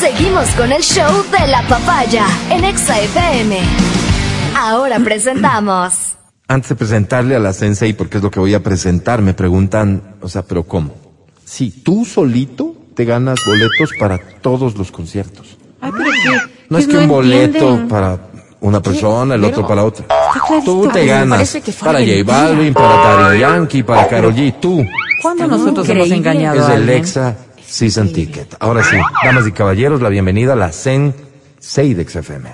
Seguimos con el show de la papaya en Exa FM. Ahora presentamos. Antes de presentarle a la Sensei, porque es lo que voy a presentar, me preguntan, o sea, ¿pero cómo? Si tú solito te ganas boletos para todos los conciertos. Ay, pero que, No es que no un boleto entienden. para una persona, el otro para otra. Tú te ganas para J. Balvin, para Dario Yankee, para Karol G. Tú ¿Cuándo nosotros hemos engañado es el alguien? Season Ticket. Ahora sí, damas y caballeros, la bienvenida a la Sensei de XFM.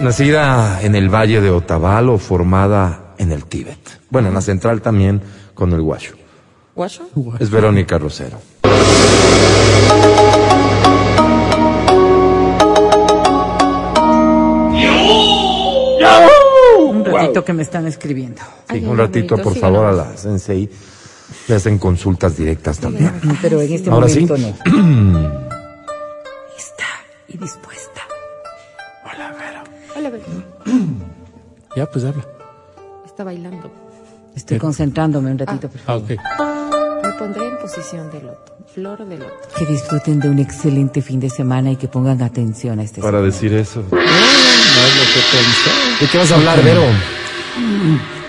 Nacida en el valle de Otavalo, formada en el Tíbet. Bueno, en la central también con el Guacho. ¿Guacho? Es Verónica Rosero. Ratito que me están escribiendo. Sí, un ratito, por favor, a la Sensei. Le hacen consultas directas también. Pero en este Ahora sí. momento no. Está y dispuesta. Hola, Bel. Ya, pues habla. Está bailando. Estoy concentrándome un ratito, por Ah, favor. ok. Me pondré en posición de loto. Flor de loto. Que disfruten de un excelente fin de semana y que pongan atención a este Para decir eso. No es lo que pensé. ¿De qué vas a hablar, Vero?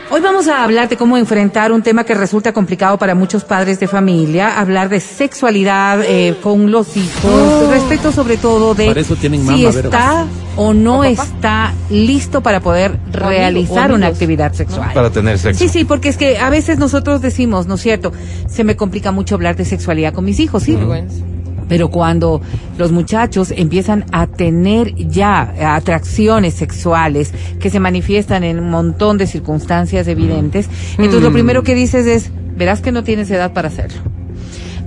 Hoy vamos a hablar de cómo enfrentar un tema que resulta complicado para muchos padres de familia, hablar de sexualidad eh, con los hijos, respecto sobre todo de eso tienen si está o no está listo para poder realizar una actividad sexual. Para tener sexo. Sí, sí, porque es que a veces nosotros decimos, ¿no es cierto? Se me complica mucho hablar de sexualidad con mis hijos, sí. Vergüenza. Pero cuando los muchachos empiezan a tener ya atracciones sexuales que se manifiestan en un montón de circunstancias evidentes, entonces lo primero que dices es, verás que no tienes edad para hacerlo.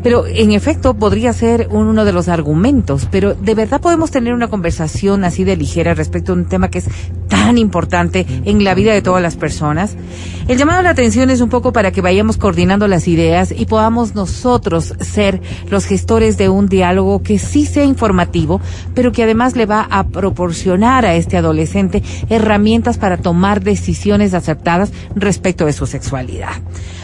Pero en efecto podría ser uno de los argumentos, pero de verdad podemos tener una conversación así de ligera respecto a un tema que es tan importante en la vida de todas las personas. El llamado a la atención es un poco para que vayamos coordinando las ideas y podamos nosotros ser los gestores de un diálogo que sí sea informativo, pero que además le va a proporcionar a este adolescente herramientas para tomar decisiones acertadas respecto de su sexualidad.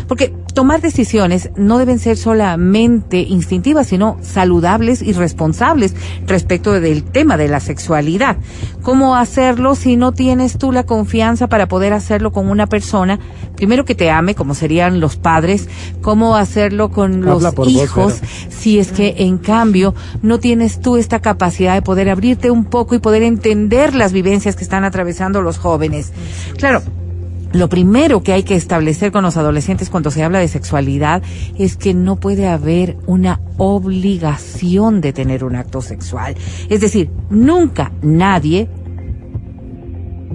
Porque tomar decisiones no deben ser solamente instintivas, sino saludables y responsables respecto del tema de la sexualidad. ¿Cómo hacerlo si no tienes tú la confianza para poder hacerlo con una persona, primero que te ame, como serían los padres, cómo hacerlo con los Habla hijos, si es que en cambio no tienes tú esta capacidad de poder abrirte un poco y poder entender las vivencias que están atravesando los jóvenes. Claro, lo primero que hay que establecer con los adolescentes cuando se habla de sexualidad es que no puede haber una obligación de tener un acto sexual. Es decir, nunca nadie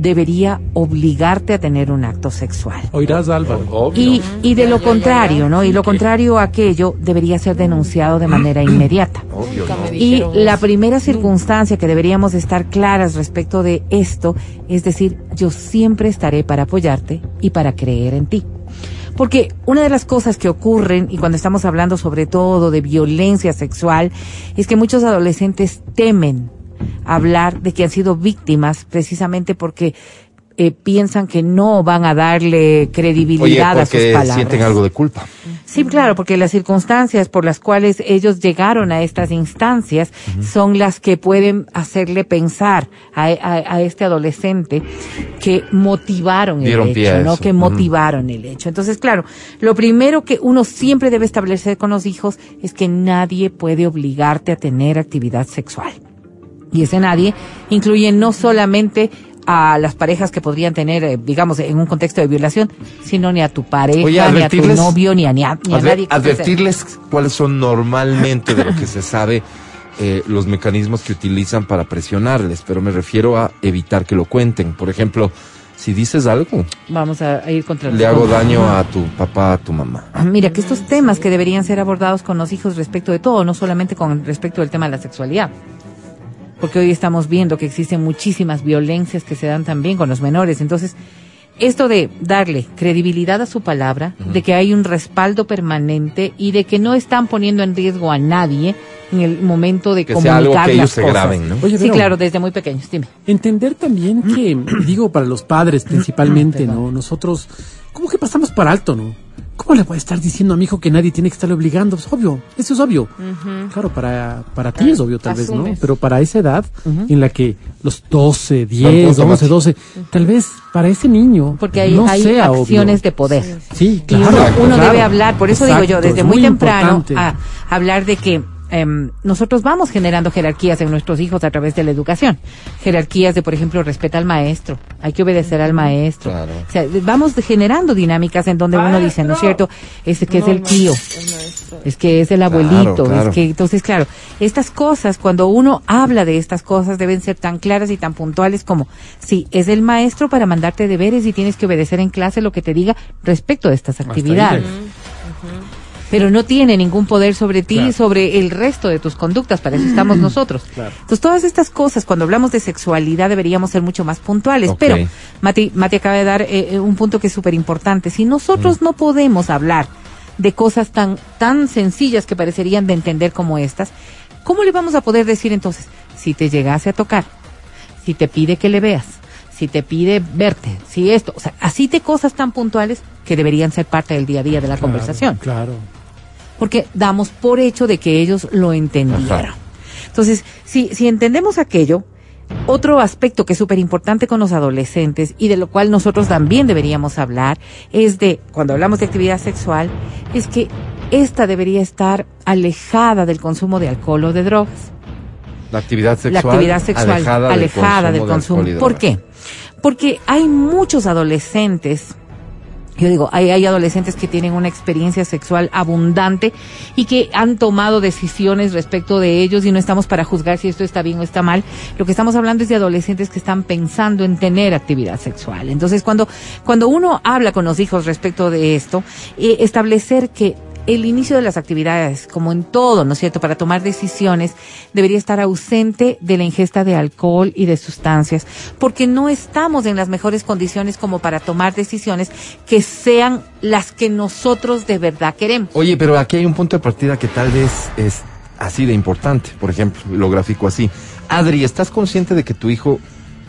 debería obligarte a tener un acto sexual. Oirás, Álvaro. Y, y de lo contrario, ¿no? Y lo contrario a aquello debería ser denunciado de manera inmediata. Obvio, Y la primera circunstancia que deberíamos estar claras respecto de esto es decir, yo siempre estaré para apoyarte y para creer en ti. Porque una de las cosas que ocurren, y cuando estamos hablando sobre todo de violencia sexual, es que muchos adolescentes temen hablar de que han sido víctimas precisamente porque eh, piensan que no van a darle Oye, credibilidad a sus palabras. sienten algo de culpa. Sí, claro, porque las circunstancias por las cuales ellos llegaron a estas instancias son las que pueden hacerle pensar a, a- a este adolescente que motivaron el Dieron pie hecho, ¿no? Que motivaron el hecho. Entonces, claro, lo primero que uno siempre debe establecer con los hijos es que nadie puede obligarte a tener actividad sexual. Y ese nadie incluye no solamente a las parejas que podrían tener, eh, digamos, en un contexto de violación, sino ni a tu pareja, Oye, ni a tu novio, ni a, ni a, ni a Adver- nadie. advertirles cuáles son normalmente de lo que se sabe eh, los mecanismos que utilizan para presionarles, pero me refiero a evitar que lo cuenten. Por ejemplo, si dices algo. Vamos a, a ir contra le hago daño a tu papá, a tu mamá. Ah, Mira, que estos temas que deberían ser abordados con los hijos respecto de todo, no solamente con respecto del tema de la sexualidad. Porque hoy estamos viendo que existen muchísimas violencias que se dan también con los menores. Entonces, esto de darle credibilidad a su palabra, de que hay un respaldo permanente y de que no están poniendo en riesgo a nadie en el momento de Que sea comunicar algo que ellos las se cosas. graben, ¿no? Oye, sí, claro, desde muy pequeños. Dime. Entender también que, digo, para los padres principalmente, ¿no? Nosotros, ¿cómo que pasamos por alto, no? ¿Cómo le voy a estar diciendo a mi hijo que nadie tiene que estarle obligando? Es obvio, eso es obvio. Claro, para, para ti es obvio tal vez, ¿no? Pero para esa edad en la que los 12, 10, automático. 11, 12, tal vez para ese niño Porque hay, no hay sea acciones obvio. de poder. Sí, Y claro. uno, uno claro. debe hablar, por eso digo yo, desde es muy, temprano, a hablar de que em, nosotros vamos generando jerarquías en nuestros hijos a través de la educación. Jerarquías de, por ejemplo, respeta al maestro, hay que obedecer al maestro. Claro. O sea, vamos generando dinámicas en donde uno dice, ¿no es cierto? Ese que es el tío, es que es el abuelito, claro. es que entonces claro, estas cosas cuando uno habla de estas cosas deben ser tan claras y tan puntuales como sí, es el maestro para mandarte deberes y tienes que obedecer en clase lo que te diga respecto de estas actividades. Pero no tiene ningún poder sobre ti y sobre el resto de tus conductas, para eso estamos nosotros. Claro. Entonces, todas estas cosas, cuando hablamos de sexualidad, deberíamos ser mucho más puntuales. Pero, Mati, Mati acaba de dar eh, eh, un punto que es súper importante. Si nosotros no podemos hablar de cosas tan, tan sencillas que parecerían de entender como estas, ¿cómo le vamos a poder decir entonces, si te llegase a tocar, si te pide que le veas, si te pide verte, si esto, o sea, así de cosas tan puntuales que deberían ser parte del día a día de la Claro, conversación? Claro. Porque damos por hecho de que ellos lo entendieron. Ajá. Entonces, si, si entendemos aquello, otro aspecto que es súper importante con los adolescentes y de lo cual nosotros también deberíamos hablar es de, cuando hablamos de actividad sexual, es que esta debería estar alejada del consumo de alcohol o de drogas La actividad sexual. la actividad sexual alejada, del consumo. de ¿Por qué? Porque hay muchos adolescentes, yo digo, hay, hay adolescentes que tienen una experiencia sexual abundante y que han tomado decisiones respecto de ellos y no estamos para juzgar si esto está bien o está mal. Lo que estamos hablando es de adolescentes que están pensando en tener actividad sexual. Entonces, cuando, cuando uno habla con los hijos respecto de esto, eh, establecer que el inicio de las actividades, como en todo, ¿no es cierto?, para tomar decisiones, debería estar ausente de la ingesta de alcohol y de sustancias, porque no estamos en las mejores condiciones como para tomar decisiones que sean las que nosotros de verdad queremos. Oye, pero aquí hay un punto de partida que tal vez es así de importante. Por ejemplo, lo grafico así. Adri, ¿estás consciente de que tu hijo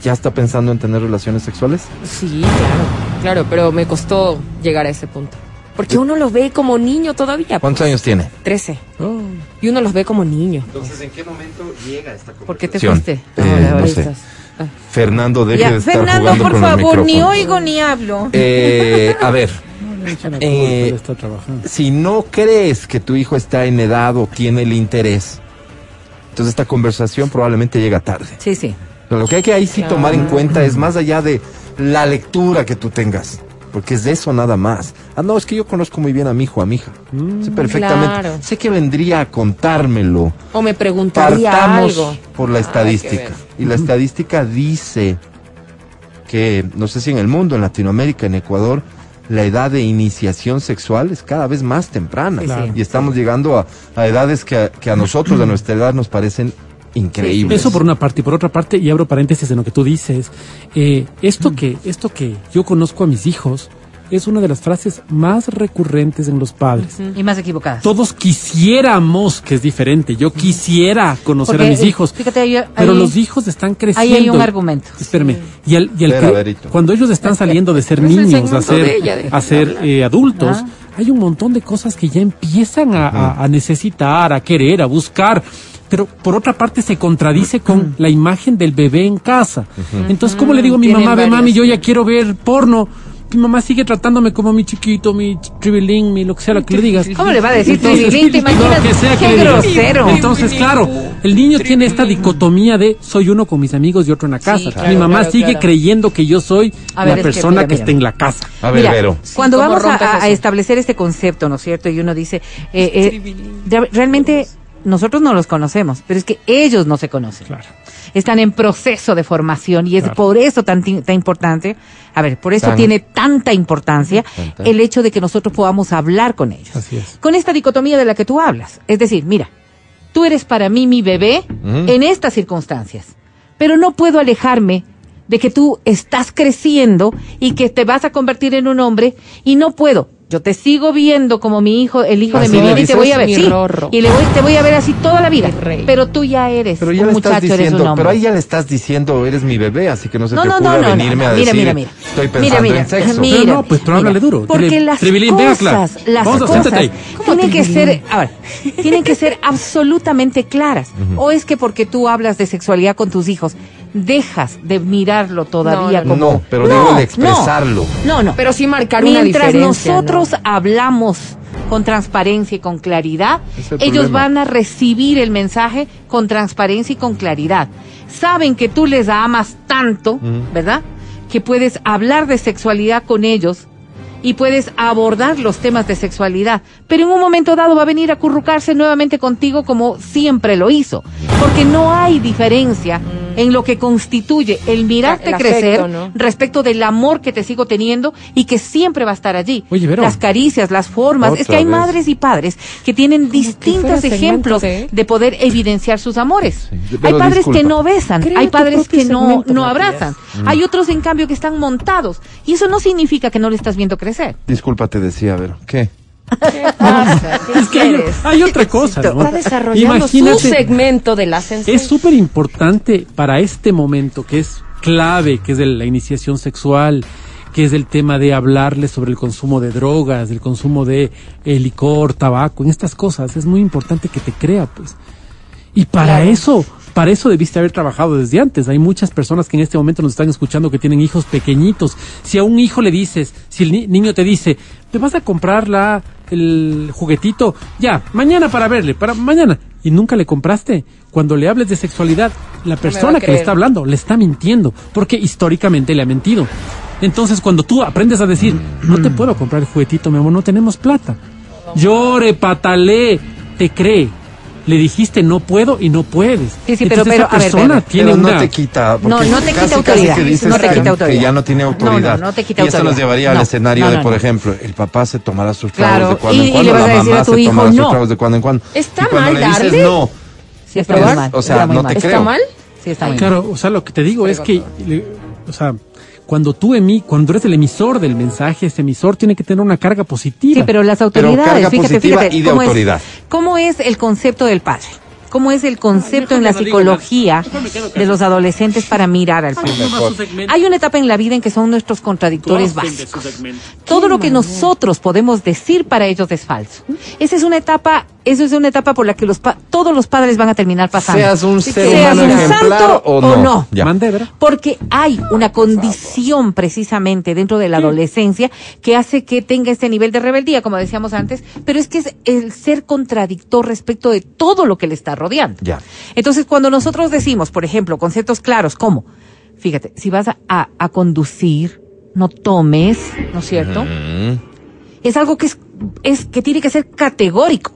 ya está pensando en tener relaciones sexuales? Sí, claro, claro, pero me costó llegar a ese punto. Porque uno lo ve como niño todavía. ¿Cuántos pues. años tiene? Trece. Oh, Y uno los ve como niño. Entonces, ¿en qué momento llega esta ¿Por qué te conversación? fuiste? Eh, no ahorita. sé. Fernando, deje Ya, de estar Fernando, jugando por con el favor, ni oigo ni hablo. Eh, a ver, la Eh, si no crees que tu hijo está en edad o tiene el interés, entonces esta conversación probablemente llega tarde. Sí, sí. Pero lo que hay que ahí sí tomar en cuenta es más allá de la lectura que tú tengas. Porque es de eso nada más. Ah, no, es que yo conozco muy bien a mi hijo, a mi hija. sé perfectamente. claro. Sé que vendría a contármelo. O me preguntaría Partamos algo. por la estadística. Y la estadística dice que, no sé si en el mundo, en Latinoamérica, en Ecuador, la edad de iniciación sexual es cada vez más temprana. Y estamos llegando a, a edades que, a- que a nosotros de nuestra edad nos parecen increíbles. Eso por una parte y por otra parte y abro paréntesis en lo que tú dices. eh, esto que esto que yo conozco a mis hijos es una de las frases más recurrentes en los padres. Y más equivocadas. Todos quisiéramos que es diferente. Yo quisiera conocer Porque, a mis eh, híos. fíjate, ahí- pero ahí- los hijos están creciendo. Ahí hay un argumento. Espérame. Y, al, y al Verito. cuando ellos están saliendo de ser Pero niños a de ser, ella, déjame a ser eh, adultos, Ah. hay un montón de cosas que ya empiezan a, a- a necesitar, a querer, a buscar. Pero por otra parte se contradice con la imagen del bebé en casa. Entonces, ¿cómo le digo a mi mamá, ve mami, yo ya quiero ver porno? Mi mamá sigue tratándome como mi chiquito, mi tribilín, mi lo que sea lo que le digas. ¿Cómo le va a decir Entonces, tribilín? ¿Te imaginas? lo que sea que Qué le digas. grosero. Entonces, claro, el niño tiene esta dicotomía de soy uno con mis amigos y otro en la casa. claro, mi mamá claro, sigue claro. creyendo que yo soy ver, la es que, persona mira, que mira. está en la casa. A ver, Mira, Vero. Cuando ¿cómo vamos a, establecer este concepto, ¿no es cierto? Y uno dice, eh, eh, realmente nosotros no los conocemos, pero es que ellos no se conocen. Claro. Están en proceso de formación y es Claro. por eso tan, tan importante, a ver, por eso Tan- tiene tanta importancia Tanta. el hecho de que nosotros podamos hablar con ellos. Así es. Con esta dicotomía de la que tú hablas. Es decir, mira, tú eres para mí mi bebé en estas circunstancias, pero no puedo alejarme de que tú estás creciendo y que te vas a convertir en un hombre y no puedo. Yo te sigo viendo como mi hijo, el hijo de ¿Así mi vida y te voy a ver. Sí, y le voy, te voy a ver así toda la vida. Pero tú ya eres Pero ya un muchacho, eres un diciendo, hombre. pero ahí ya le estás diciendo, eres mi bebé, así que no se No, te no, ocurra no, no, venirme no, a mira, decir, mira, mira. estoy pensando mira, en sexo. mira. Pero no, pues, pero háblale duro. Porque Dile, las cosas, las Vamos cosas tienen que ser, a ver, tienen que ser absolutamente claras. O es que porque tú hablas de sexualidad con tus hijos, dejas de mirarlo todavía No, no, como no, pero digo de expresarlo. No, no. Pero sí marcar una Mientras nosotros ¿no? hablamos con transparencia y con claridad, el ellos problema. van a recibir el mensaje con transparencia y con claridad. Saben que tú les amas tanto, ¿verdad? Que puedes hablar de sexualidad con ellos y puedes abordar los temas de sexualidad, pero en un momento dado va a venir a currucarse nuevamente contigo como siempre lo hizo, porque no hay diferencia en lo que constituye el mirarte El crecer afecto, ¿no? respecto del amor que te sigo teniendo y que siempre va a estar allí. Oye, Vero. Las caricias, las formas. es que hay vez. madres y padres que tienen distintos ejemplos de poder evidenciar sus amores. Sí, hay pero padres disculpa. que no besan, hay padres que no, no abrazan. Hay otros, en cambio, que están montados. Y eso no significa que no le estás viendo crecer. Disculpa, te decía, Vero. ¿Qué? ¿Qué pasa? ¿Qué Es que hay, otra cosa, ¿no? Está desarrollando Imagínate, su segmento de la sensación. Es súper importante para este momento, que es clave, que es de la iniciación sexual, que es el tema de hablarle sobre el consumo de drogas, el consumo de eh, licor, tabaco, en estas cosas. Es muy importante que te crea, pues. Y para Claro. eso, para eso debiste haber trabajado desde antes. Hay muchas personas que en este momento nos están escuchando que tienen hijos pequeñitos. Si a un hijo le dices, si el ni- niño te dice, te vas a comprar la, el juguetito, ya, mañana para verle, para mañana, y nunca le compraste, cuando le hables de sexualidad, la persona que le está hablando le está mintiendo, porque históricamente le ha mentido. Entonces, cuando tú aprendes a decir, no te puedo comprar el juguetito, mi amor, no tenemos plata. Llore, patale, te cree. Le dijiste no puedo y no puedes. Sí, sí, pero- Entonces, pero, esa a ver, persona pero- tiene Pero no una te quita. No, no te quita casi, autoridad. Casi que dices No te que- quita autoridad. Que ya no tiene No, no, autoridad. no te quita y eso nos autoridad. llevaría al No, escenario no, de, no, por no. ejemplo, el papá se tomará sus tragos Claro, de cuando y- en y cuando, le vas la a decir mamá a tu se hijo, tomará sus no. tragos de cuando en cuando. ¿Está y cuando mal le dices darle? no, Sí, está mal. O sea, está no te ¿Está creo. mal? Sí, está mal. Claro, o sea, lo que te digo es que, o sea, cuando tú emi, cuando eres el emisor del mensaje, ese emisor tiene que tener una carga positiva. Sí, pero las Pero autoridades, carga fíjate, positiva fíjate, y de ¿cómo autoridad. Es, ¿Cómo es el concepto del padre? ¿Cómo es el concepto en la no psicología de los adolescentes para mirar al público? Hay una etapa en la vida en que son nuestros contradictores básicos. Todo lo que nosotros podemos decir para ellos es falso. Esa es una etapa, eso es una etapa por la que los pa- todos los padres van a terminar pasando. Seas un ser Seas humano un ejemplar santo o o no. no. Ya. Mande, ¿verdad? Porque hay una condición precisamente dentro de la adolescencia que hace que tenga este nivel de rebeldía, como decíamos antes, pero es que es el ser contradictor respecto de todo lo que le está rodeando. Ya. Entonces, cuando nosotros decimos, por ejemplo, conceptos claros como, fíjate, si vas a, a- a conducir, no tomes, ¿no es cierto? Es algo que es, es que tiene que ser categórico,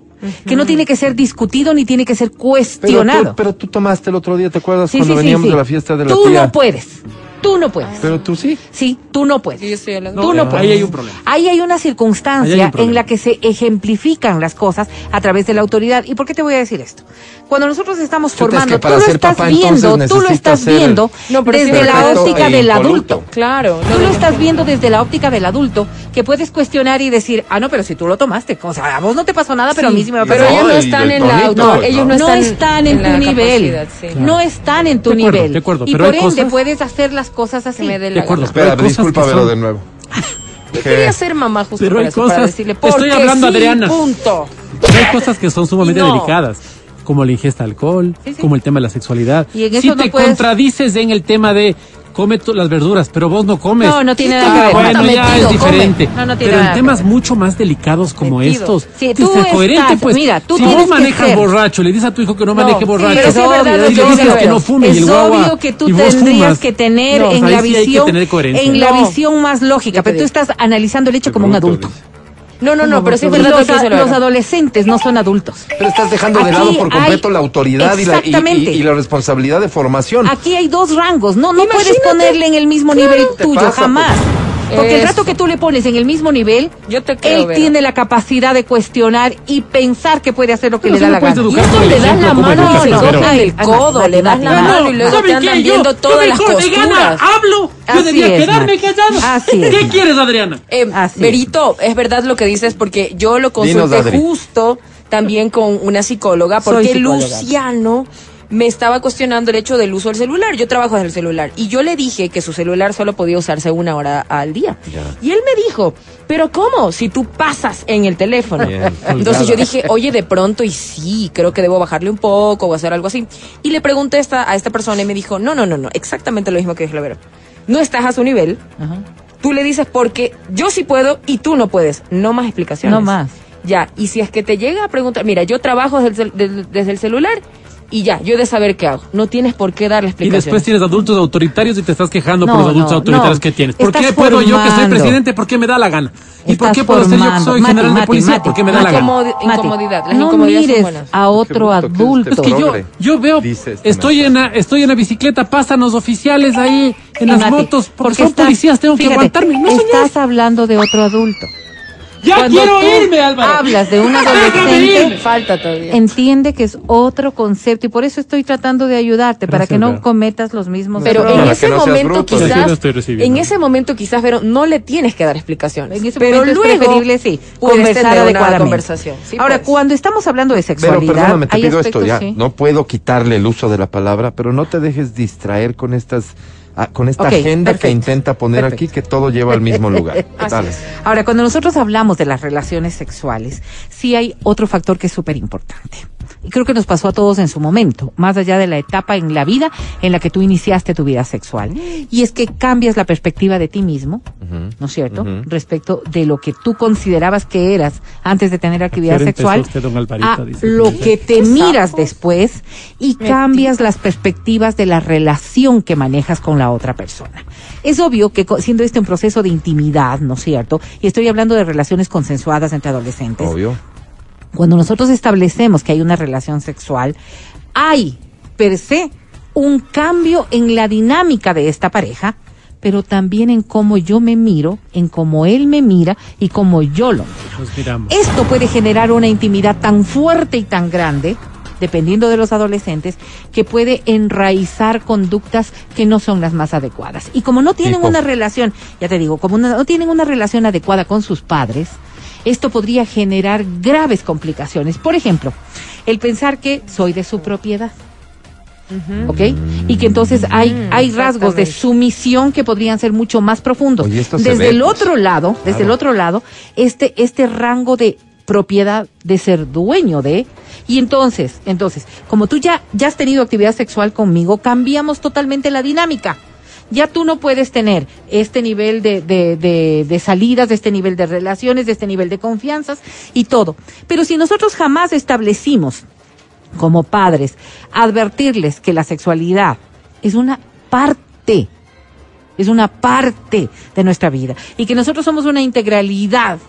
que no tiene que ser discutido ni tiene que ser Pero cuestionado. tú, pero tú tomaste el otro día, ¿te acuerdas Sí, cuando sí, veníamos sí. de la fiesta de la Tú tía? no puedes. Tú no puedes. Pero tú sí. Sí, tú no puedes. Sí, yo estoy hablando. Tú No, no puedes. ahí hay un problema. Ahí hay una hay circunstancia un en la que se ejemplifican las cosas a través de la autoridad. ¿Y por qué te voy a decir esto? Cuando nosotros estamos Chuta, es formando, que tú lo estás papá, viendo, tú lo estás viendo No, pero desde la óptica e del adulto. Claro. Tú lo estás viendo desde la óptica del adulto, que puedes cuestionar y decir, ah, no, pero si tú lo tomaste, o sea, a vos no te pasó nada, pero a mí sí me va a Pero pasar. No, ellos no están en la auto, ellos ¿no? están, en, tu nivel. No están en tu nivel. de acuerdo, y pero por ende puedes hacer las cosas así. Que me la acuerdo. Espera, Vero, son- de nuevo. Yo ¿Qué? quería ser mamá justo Pero para hay eso, para cosas- decirle, Estoy hablando, sí, Adriana. punto. Pero hay cosas que son sumamente no. delicadas, como la ingesta de alcohol, Sí, sí. como el tema de la sexualidad. Y en si eso no te puedes- contradices en el tema de come las verduras, pero vos no comes. No, no tiene Ah, nada que ver. Bueno, Está ya metido, es diferente. come. No, no tiene pero nada en temas ver. mucho más delicados como Metido. estos, Sí, tú ser coherente, estás- pues. mira, tú si tienes vos manejas ser- borracho, le dices a tu hijo que no, No, maneje borracho, sí es verdad y lo le dices dice que no fume y es el guagua obvio que tú y tendrías fumas. que tener No, en la visión, en la No. visión más lógica, pero tú estás analizando el hecho como un adulto. No, no, no, pero sí es verdad lo los, que los adolescentes no son adultos. Pero estás dejando de Aquí lado por completo hay- la autoridad y la, y- Exactamente. y- y la responsabilidad de formación. Aquí hay dos rangos, no, no puedes ponerle en el mismo nivel tuyo, pasa, jamás. Porque el Eso. rato que tú le pones en el mismo nivel, Yo te creo, él Vera. tiene la capacidad de cuestionar y pensar que puede hacer lo que Pero le da la gana. Y el le das la mano y tocan el codo, le das la mano y luego te ¿saben andan viendo todas las mejor de gana costuras. hablo, yo quedarme callado. ¿Qué quieres, Adriana? Eh, Así. Berito, es verdad lo que dices porque yo lo consulté justo también con una psicóloga porque psicóloga. Luciano me estaba cuestionando el hecho del uso del celular. Yo trabajo desde el celular y yo le dije que su celular solo podía usarse una hora al día. Y él me dijo, pero ¿cómo? Si tú pasas en el teléfono. Bien, Entonces yo dije, oye, de pronto y sí, creo que debo bajarle un poco o hacer algo así. Y le pregunté a esta, a esta persona y me dijo, no, no, no, no, exactamente lo mismo que dijo Vero. No estás a su nivel. Tú le dices porque yo sí puedo y tú no puedes. No más explicaciones. No más. Ya, y si es que te llega a preguntar, mira, yo trabajo el, desde el celular y ya, yo he de saber qué hago. No tienes por qué darle Y explicaciones. después tienes adultos autoritarios y te estás quejando por los adultos no, autoritarios no. que tienes. ¿Por Estás qué puedo yo que soy presidente? ¿Por qué me da la gana? ¿Y por Estás qué puedo ser yo que soy Mati, general de Mati, policía? Mati, ¿Por qué me da la gana? Incomodidad. Las no son mires a otro adulto. este Es que yo, yo veo, este estoy en, la, estoy en la bicicleta, pasan los oficiales ahí en las Mati, motos, porque, son estás- policías, tengo que aguantarme. No, señor. estás hablando de otro adulto. Ya Cuando quiero tú irme, Álvaro. Hablas de un adolescente. Falta todavía. Entiende que es otro concepto y por eso estoy tratando de ayudarte para que no cometas los mismos Pero en ese no momento. Sí, quizás, en ese momento quizás, pero no le tienes que dar explicaciones. En ese pero momento luego es preferible, sí, conversar adecuadamente. conversación. Sí, Ahora, pues. cuando estamos hablando de Pero sexualidad, perdóname, te hay pido esto aspectos, ya. sí. No puedo quitarle el uso de la palabra, pero no te dejes distraer con estas ah, con esta agenda que intenta poner perfecto. aquí que todo lleva al mismo lugar. Es. Ahora, cuando nosotros hablamos de las relaciones sexuales, sí hay otro factor que es súper importante. Y creo que nos pasó a todos en su momento, más allá de la etapa en la vida en la que tú iniciaste tu vida sexual. Y es que cambias la perspectiva de ti mismo, ¿no es cierto? Respecto de lo que tú considerabas que eras antes de tener actividad sexual, empezó usted, don Alvarito? a Dice lo que te miras después y cambias las perspectivas de la relación que manejas con la otra persona. Es obvio que siendo este un proceso de intimidad, ¿no es cierto? Y estoy hablando de relaciones consensuadas entre adolescentes Obvio. cuando nosotros establecemos que hay una relación sexual, hay per se un cambio en la dinámica de esta pareja, pero también en cómo yo me miro, en cómo él me mira y cómo yo lo miro. Nos miramos. Esto puede generar una intimidad tan fuerte y tan grande, dependiendo de los adolescentes, que puede enraizar conductas que no son las más adecuadas. Y como no tienen una relación, ya te digo, como no tienen una relación adecuada con sus padres, esto podría generar graves complicaciones. Por ejemplo, el pensar que soy de su propiedad. ¿Ok? Y que entonces hay, Mm, hay rasgos de sumisión que podrían ser mucho más profundos. Oye, Desde ve, el pues. otro lado, desde el otro lado, este, este rango de propiedad de ser dueño de, y entonces, entonces, como tú ya, ya has tenido actividad sexual conmigo, cambiamos totalmente la dinámica. Ya tú no puedes tener este nivel de, de, de, salidas, de este nivel de relaciones, de este nivel de confianzas y todo. Pero si nosotros jamás establecimos como padres, advertirles que la sexualidad es una parte, es una parte de nuestra vida y que nosotros somos una integralidad.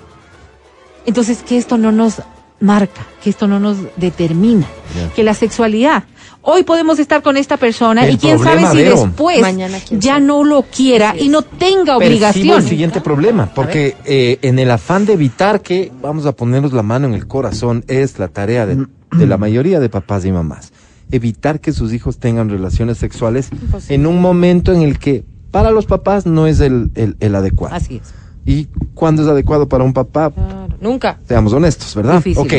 Entonces, que esto no nos marca, que esto no nos determina, que la sexualidad. Hoy podemos estar con esta persona El y quién sabe si Vero. después Mañana, ya sabe. no lo quiera y no tenga Percibo el obligación. siguiente problema, porque eh, en el afán de evitar que, vamos a ponernos la mano en el corazón, es la tarea de, de la mayoría de papás y mamás. Evitar que sus hijos tengan relaciones sexuales en un momento en el que para los papás no es el, el- el adecuado. Así es. Y cuando es adecuado para un papá, Claro, Nunca. seamos honestos, ¿verdad? Ok.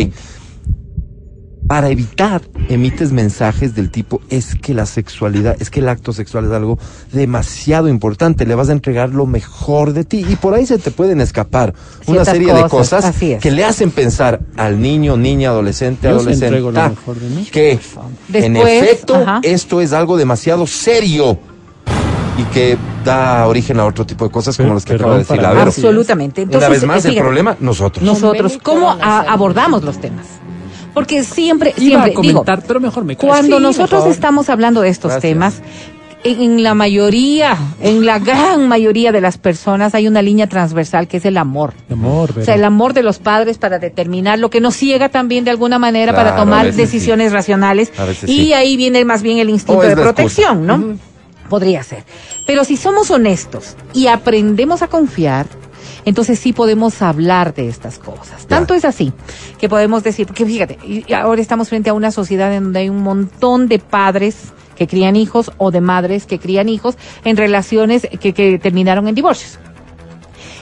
Para evitar, emites mensajes del tipo, es que la sexualidad, es que el acto sexual es algo demasiado importante, le vas a entregar lo mejor de ti y por ahí se te pueden escapar una serie de cosas, es. que le hacen pensar al niño, niña, adolescente, Yo adolescente, entrego lo mejor de mí. que en efecto ajá. esto es algo demasiado serio y que da origen a otro tipo de cosas como las que acaba de decir la Vero. Absolutamente. Entonces, Una vez más, el problema, nosotros. nosotros cómo a- abordamos los temas porque siempre Iba siempre a comentar, digo pero mejor me cuando Sí, nosotros mejor. estamos hablando de estos Gracias. temas en, en la mayoría en la gran mayoría de las personas hay una línea transversal que es el amor Amor, o sea, el amor de los padres para determinar lo que nos ciega también de alguna manera para Claro, tomar decisiones racionales y sí. ahí viene más bien el instinto de excusa. protección, ¿no? Podría ser. Pero si somos honestos y aprendemos a confiar, entonces sí podemos hablar de estas cosas. Tanto es así que podemos decir, porque fíjate, ahora estamos frente a una sociedad en donde hay un montón de padres que crían hijos o de madres que crían hijos en relaciones que, que terminaron en divorcios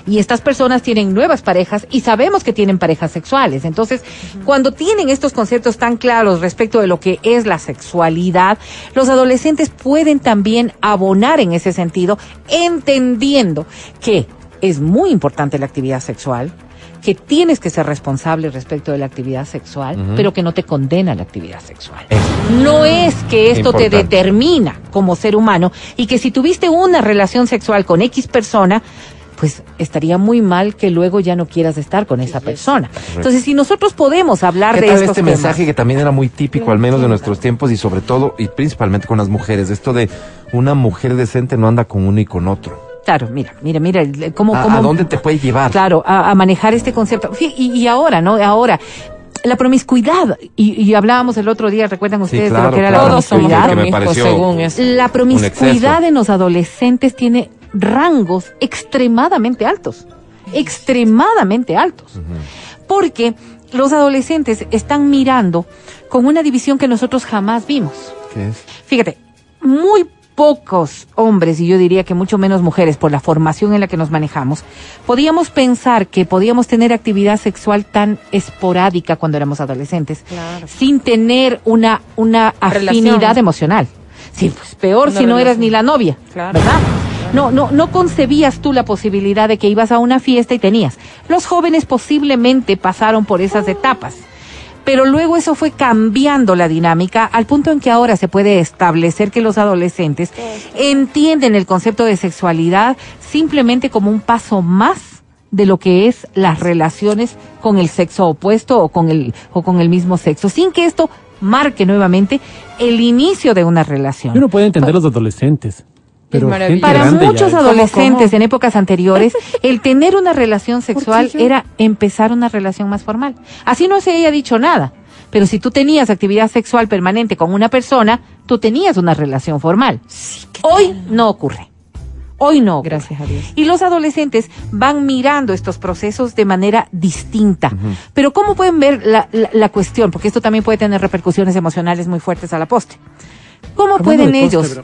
y estas personas tienen nuevas parejas y sabemos que tienen parejas sexuales. Entonces, cuando tienen estos conceptos tan claros respecto de lo que es la sexualidad, los adolescentes pueden también abonar en ese sentido, entendiendo que es muy importante la actividad sexual, que tienes que ser responsable respecto de la actividad sexual, pero que no te condena la actividad sexual. No es que esto te determina como ser humano y que si tuviste una relación sexual con X persona, pues estaría muy mal que luego ya no quieras estar con esa persona. Entonces, si nosotros podemos hablar ¿Qué de tal estos este temas, mensaje que también era muy típico, al menos de nuestros tiempos y sobre todo y principalmente con las mujeres? Esto de una mujer decente no anda con uno y con otro. claro, mira, mira, mira, cómo, ¿A, cómo- a dónde te puede llevar? Claro, a, a manejar este concepto. Y ahora, ¿no? Ahora, la promiscuidad, y, y hablábamos el otro día, ¿recuerdan ustedes de claro, lo que era claro. la Que me promiscuidad? promiscuos pareció- según eso. La promiscuidad en los adolescentes tiene rangos extremadamente altos, extremadamente altos, porque los adolescentes están mirando con una división que nosotros jamás vimos. ¿Qué es? Fíjate, muy pocos hombres, y yo diría que mucho menos mujeres, por la formación en la que nos manejamos, podíamos pensar que podíamos tener actividad sexual tan esporádica cuando éramos adolescentes, Claro. sin tener una, una Relación. afinidad emocional. Sí, pues peor Una si no eras ni la novia, Claro. ¿verdad? No, no, no concebías tú la posibilidad de que ibas a una fiesta y tenías. Los jóvenes posiblemente pasaron por esas etapas. Pero luego eso fue cambiando la dinámica al punto en que ahora se puede establecer que los adolescentes entienden el concepto de sexualidad simplemente como un paso más de lo que es las relaciones con el sexo opuesto o con el o con el mismo sexo, sin que esto marque nuevamente el inicio de una relación. Uno puede entender los adolescentes. Pero Para ya muchos es- adolescentes en épocas anteriores, el tener una relación sexual era empezar una relación más formal. Así no se haya dicho nada. Pero si tú tenías actividad sexual permanente con una persona, tú tenías una relación formal. Hoy no ocurre. Hoy no. ocurre. Gracias a Dios. Y los adolescentes van mirando estos procesos de manera distinta. Pero ¿cómo pueden ver la, la- la cuestión? Porque esto también puede tener repercusiones emocionales muy fuertes a la postre. ¿Cómo pueden de ellos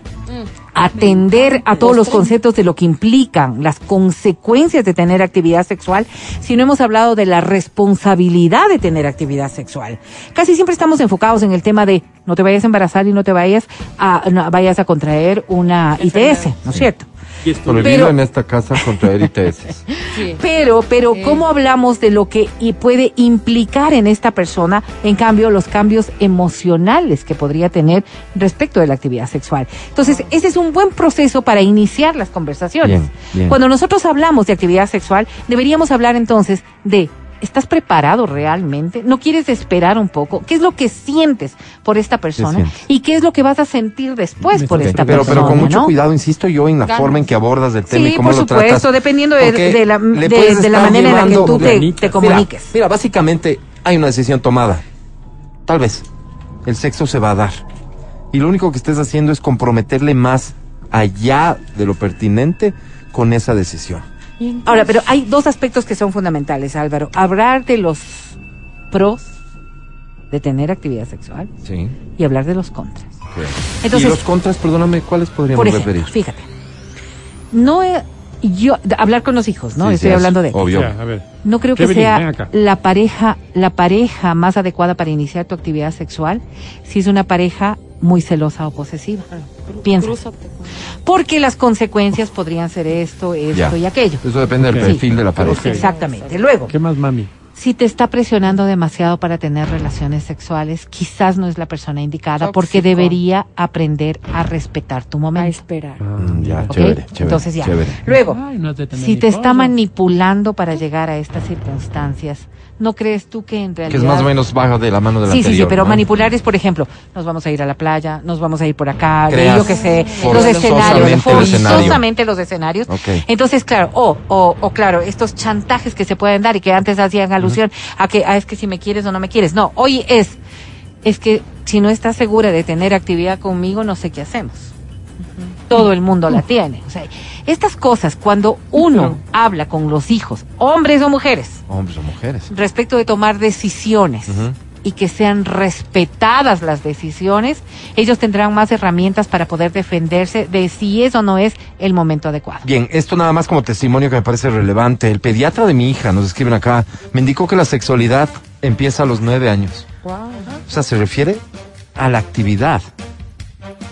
atender a todos los conceptos de lo que implican las consecuencias de tener actividad sexual, si no hemos hablado de la responsabilidad de tener actividad sexual. Casi siempre estamos enfocados en el tema de no te vayas a embarazar y no te vayas a, no vayas a contraer una ITS, ¿no es cierto? Prohibido Pero- en esta casa contraer ITS. Sí. Pero, pero, ¿cómo hablamos de lo que y puede implicar en esta persona, en cambio, los cambios emocionales que podría tener respecto de la actividad sexual? Entonces, ese es un buen proceso para iniciar las conversaciones. Bien, bien. Cuando nosotros hablamos de actividad sexual, deberíamos hablar entonces de ¿Estás preparado realmente? ¿No quieres esperar un poco? ¿Qué es lo que sientes por esta persona? ¿Y qué es lo que vas a sentir después por esta pero, persona? pero con mucho ¿no? cuidado, insisto yo, en la Ganas. forma en que abordas el tema y Sí, cómo por lo supuesto, tratas. dependiendo de, la, de- la manera en la que tú te comuniques. Mira, básicamente hay una decisión tomada. Tal vez el sexo se va a dar. Y lo único que estés haciendo es comprometerle más allá de lo pertinente con esa decisión. Ahora, pero hay dos aspectos que son fundamentales, Álvaro. Hablar de los pros de tener actividad sexual Sí. y hablar de los contras. Entonces- los contras, perdóname, ¿cuáles podríamos Por ejemplo, referir? fíjate, no he- yo hablar con los hijos, ¿no? Sí, Estoy sí, hablando de Obvio. Ya, a ver. no creo que sea la pareja la pareja más adecuada para iniciar tu actividad sexual si es una pareja muy celosa o posesiva. Piensa. Crúzate con- Porque las consecuencias podrían ser esto, esto Ya. y aquello. Eso depende del perfil de la pareja. Exactamente. Luego, ¿Qué más, mami? si te está presionando demasiado para tener relaciones sexuales, quizás no es la persona indicada porque debería aprender a respetar tu A momento. esperar. Ah, Mm, ya, chévere, chévere. Entonces ya. chévere. Luego, Ay, no si te está manipulando para llegar a estas circunstancias, ¿no crees tú que en Que realidad... es más o menos bajo de la mano de la Sí, sí, sí, pero ¿no? manipular es, por ejemplo, nos vamos a ir a la playa, nos vamos a ir por acá, yo qué sé, los escenarios, forzosamente los escenarios. Ok. Entonces, claro, o, o, o claro, estos chantajes que se pueden dar y que antes hacían alusión a que ah, es que si me quieres o no me quieres. No, hoy es, es que si no estás segura de tener actividad conmigo, no sé qué hacemos. todo el mundo la tiene. O sea, estas cosas, cuando uno habla con los hijos, hombres o mujeres, Hombres o mujeres. respecto de tomar decisiones y que sean respetadas las decisiones, ellos tendrán más herramientas para poder defenderse de si es o no es el momento adecuado. Bien, esto nada más como testimonio que me parece relevante. El pediatra de mi hija, nos escriben acá, me indicó que la sexualidad empieza a los nueve años. O sea, se refiere a la actividad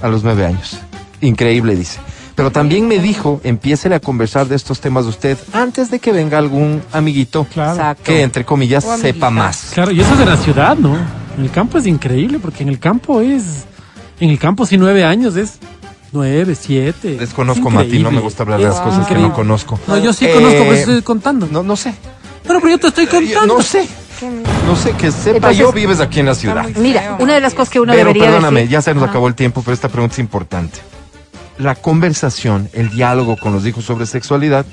a los nueve años. Increíble, dice. Pero también me dijo, empiece a conversar de estos temas usted antes de que venga algún amiguito Claro. Que, entre comillas, sepa más. Claro, y eso es de la ciudad, ¿no? En el campo es increíble, porque en el campo es. En el campo, sí, nueve años es. Nueve, siete. Desconozco, Es Mati, no me gusta hablar de las cosas que no conozco. No, yo sí Eh, conozco, por eso estoy contando. No, no sé. Pero, pero yo te estoy Eh, contando. No sé. No sé, que sepa Entonces- yo vives aquí en la ciudad. Mira, una de las cosas que uno Pero debería perdóname, decir- ya se nos Ajá. acabó el tiempo, pero esta pregunta es importante. La conversación, el diálogo con los hijos sobre sexualidad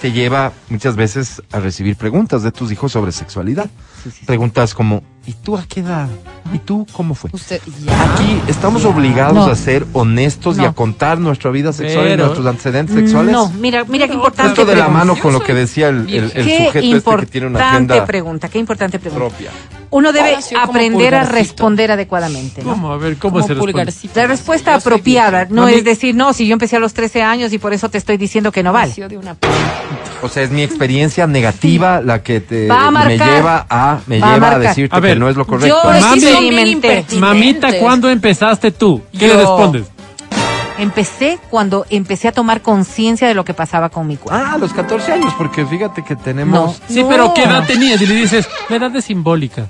te lleva muchas veces a recibir preguntas de tus hijos sobre sexualidad. Preguntas como, ¿y tú a qué edad? ¿Y tú cómo fue? Usted, ya. Aquí estamos obligados No. a ser honestos y a contar nuestra vida sexual y nuestros antecedentes sexuales. No, mira, mira qué importante. Esto de la mano con lo que decía el, el- el Qué sujeto este que tiene una importante agenda pregunta, qué importante pregunta. propia. Uno debe aprender a responder adecuadamente. ¿no? ¿Cómo? A ver, ¿cómo se responde? La respuesta apropiada no es decir, no, si yo empecé a los 13 años y por eso te estoy diciendo que no vale. O sea, es mi experiencia negativa la que te Va a me lleva a me Va a lleva a, marcar. decirte A ver, que no es lo correcto. Yo Mami- experimenté. Mamita, ¿cuándo empezaste tú? ¿Qué le Yo. respondes? Empecé cuando empecé a tomar conciencia de lo que pasaba con mi cuerpo. Ah, a los 14 años, porque fíjate que tenemos... Sí, No. pero ¿qué edad tenías? Y le dices, la edad es simbólica.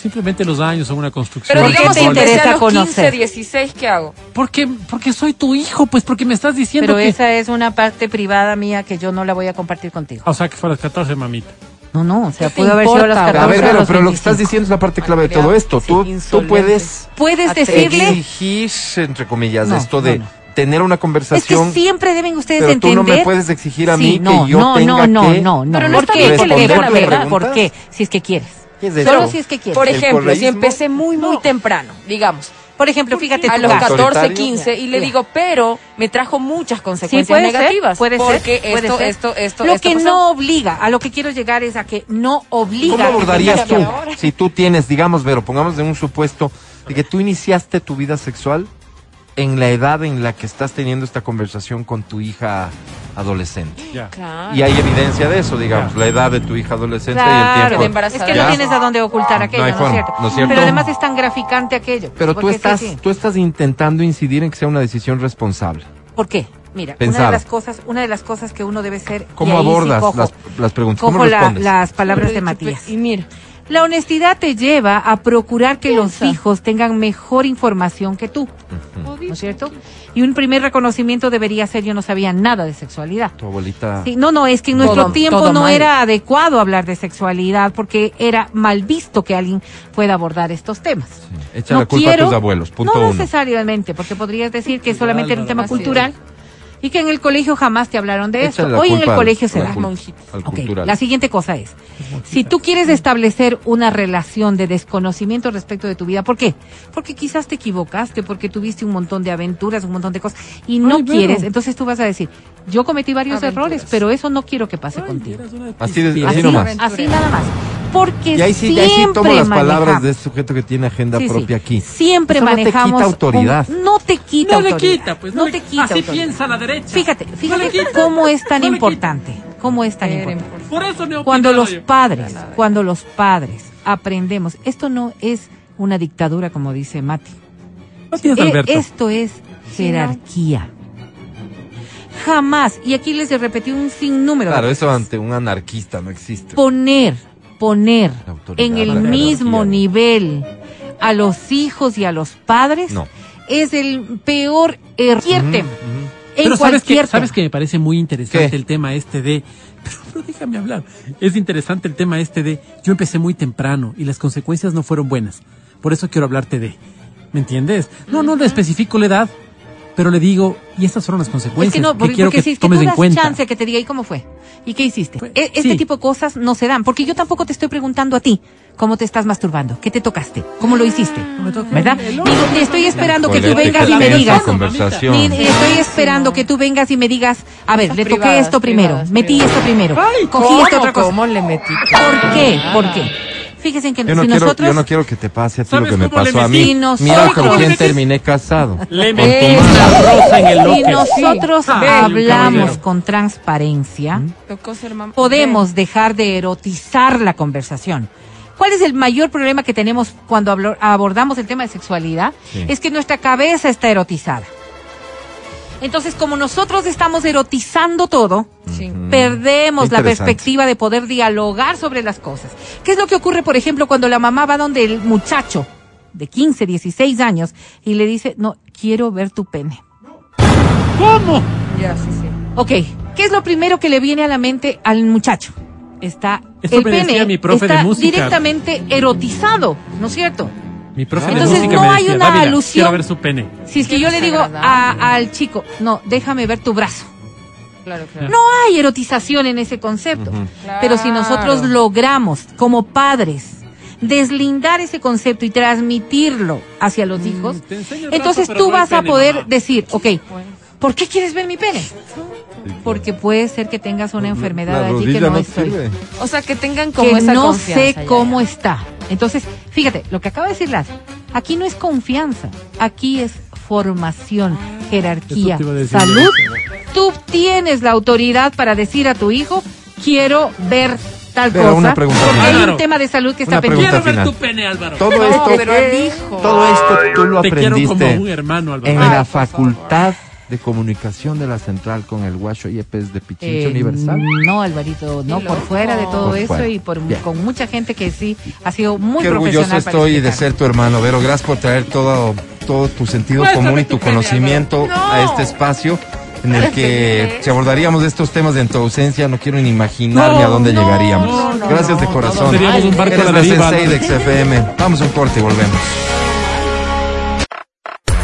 Simplemente los años son una construcción. Pero ¿Por qué digamos te interesa a los conocer? 15, 16, ¿qué hago? Porque, porque soy tu hijo, pues porque me estás diciendo Pero que... esa es una parte privada mía que yo no la voy a compartir contigo. O sea, que fue a las 14, mamita. No, no, o sea, ¿Qué te pudo haber sido importa? 14 A ver, pero, pero lo que 25. estás diciendo es la parte clave de todo esto. Tú, tú puedes Puedes decirle exigir, entre comillas, No, esto de no, no. tener una Es que conversación, siempre deben ustedes pero tú entender. no me puedes exigir a Sí, mí no, que yo no, tenga no, no, que no, no. Pero no ¿Por qué? bien que le ¿Por qué? digan ¿Por la qué? verdad. ¿Por qué? Si es que quieres. ¿Qué es Solo si es que quieres. Por ¿El ejemplo, si empecé muy, muy temprano, digamos, Por ejemplo, fíjate a los caso. 14, ¿Autoritario? 15, y le Ya. digo, pero me trajo muchas consecuencias puede ser, negativas. puede ser, porque puede esto, ser. esto, esto, Lo esto que pasó. no obliga, a lo que quiero llegar es a que no obliga. ¿Cómo a que abordarías tú? Si tú tienes, digamos, Vero, pongamos en un supuesto de que tú iniciaste tu vida sexual en la edad en la que estás teniendo esta conversación con tu hija adolescente. Ya. Claro. Y hay evidencia de eso, digamos, la edad de tu hija adolescente y el Claro, tiempo. es que Ya. no tienes a dónde ocultar aquello, No hay ¿no, forma, es cierto? ¿no es cierto? Pero además es tan graficante aquello. Pero tú estás, sí. tú estás intentando incidir en que sea una decisión responsable. ¿Por qué? Mira, una de las cosas, una de las cosas que uno debe ser. ¿Cómo sí abordas cojo- las, las preguntas? ¿Cómo cojo la- respondes? las palabras de Matías. Y mira, La honestidad te lleva a procurar que los hijos tengan mejor información que tú, ¿no es cierto? Y un primer reconocimiento debería ser yo no sabía nada de sexualidad. Tu abuelita. Sí, no, no, es que en Todo- nuestro tiempo todo no mal. era adecuado hablar de sexualidad porque era mal visto que alguien pueda abordar estos temas. Echa la culpa a tus abuelos, punto no uno. necesariamente, porque podrías decir que solamente era un tema es. Y que en el colegio jamás te hablaron de esto. Échale la Hoy en el colegio se da. cul- Monjitas. al Ok, cultural. La siguiente cosa es, si tú quieres establecer una relación de desconocimiento respecto de tu vida, ¿por qué? Porque quizás te equivocaste, porque tuviste un montón de aventuras, un montón de cosas, y no Ay, quieres, entonces tú vas a decir, yo cometí varios Aventuras. errores, pero eso no quiero que pase contigo. Así de- así Así, nomás. así nada más. Porque Y ahí sí, y siempre ahí sí tomo las maneja- palabras de este sujeto que tiene agenda Sí, sí. propia aquí. Siempre Eso no te manejamos. quita autoridad. un- no te quita No le autoridad. quita, pues. No, le- te quita. Así autoridad. piensa la derecha. Fíjate, No le fíjate cómo es tan No le importante. Cómo es tan importante. Por eso no he Cuando los yo. padres, cuando los padres aprendemos, esto no es una dictadura como dice Mati. Eh, Alberto. esto es jerarquía. Jamás, y aquí les repetí un sinnúmero Claro, de eso ante un anarquista no existe. poner, poner en el mismo nivel a los hijos y a los padres No. es el peor error. En ujú. Pero sabes que, sabes que me parece muy interesante ¿Qué? el tema este de... Pero, pero déjame hablar. Es interesante el tema este de... Yo empecé muy temprano y las consecuencias no fueron buenas. Por eso quiero hablarte de... ¿Me entiendes? No, no le especifico la edad. Pero le digo, y estas fueron las Es consecuencias que no, que porque, quiero porque que si es que tomes tú en das cuenta. chance que te diga, ¿y cómo fue? ¿Y qué hiciste? Pues, E- este sí. tipo de cosas no se dan, porque yo tampoco te estoy preguntando a ti cómo te estás masturbando, qué te tocaste, cómo lo hiciste, toqué ¿verdad? Digo, estoy esperando que tú vengas y me digas, estoy esperando que tú vengas y me digas, a ver, le toqué privadas, esto primero, privadas, metí privadas. esto primero, Ay, cogí otra cosa. ¿Cómo le metí? ¿Por qué? ¿Por qué? Fíjense que Yo no, si quiero, nosotros yo no quiero que te pase a ti lo ¿Sabes que me pasó a mí. Si nosotros- Mira ¿Sabes con quién terminé casado. Le metí una rosa en el si locker. nosotros Ah, hablamos caballero. con transparencia, podemos dejar de erotizar la conversación. ¿Cuál es el mayor problema que tenemos cuando abordamos el tema de sexualidad? Sí. Es que nuestra cabeza está erotizada. Entonces, como nosotros estamos erotizando todo, Sí. perdemos la perspectiva de poder dialogar sobre las cosas. ¿Qué es lo que ocurre, por ejemplo, cuando la mamá va donde el muchacho de 15, 16 años y le dice, no, quiero ver tu pene? ¿Cómo? Ya, sí, sí. Ok, ¿qué es lo primero que le viene a la mente al muchacho? Está Esto el me decía pene mi profe de está música. directamente erotizado, ¿no es cierto? Mi profe Entonces, de música no me hay decía, una "Dávila, alusión". quiero ver su pene. Si es que yo le digo a- al chico, no, déjame ver tu brazo. Claro, claro. No hay erotización en ese concepto. Pero si nosotros logramos, como padres, deslindar ese concepto y transmitirlo hacia los hijos, el brazo, entonces tú no vas a poder mamá. decir, ok, ¿por qué quieres ver mi pene? Porque puede ser que tengas una enfermedad La allí que no, no estoy. O sea, que tengan como que esa no confianza sé cómo ya. está. Entonces, fíjate, lo que acaba de decir Las, aquí no es confianza, aquí es formación, jerarquía, Eso te iba a decir salud. Tú tienes la autoridad para decir a tu hijo, quiero ver tal Pero cosa, una pregunta porque hay un tema de salud que está pendiente. Quiero ver final. tu pene, Álvaro. Todo No, esto, pero todo esto tú lo Te quiero como aprendiste un hermano, Álvaro. en Ay, la facultad de comunicación de la central con el Guacho Yepes de Pichincho Eh, Universal. No, Alvarito, no, por fuera de todo Por eso fuera. y por, Bien. con mucha gente que sí ha sido muy Qué orgulloso estoy de ser tu hermano, Vero. Gracias por traer todo, todo tu sentido Muéstrame común y tu conocimiento a este espacio en el que si abordaríamos de estos temas en tu ausencia, no quiero ni imaginarme No, a dónde no, llegaríamos. no, no, Gracias de corazón. seríamos un barco Eres a la la de XFM. Vamos a un corte y volvemos.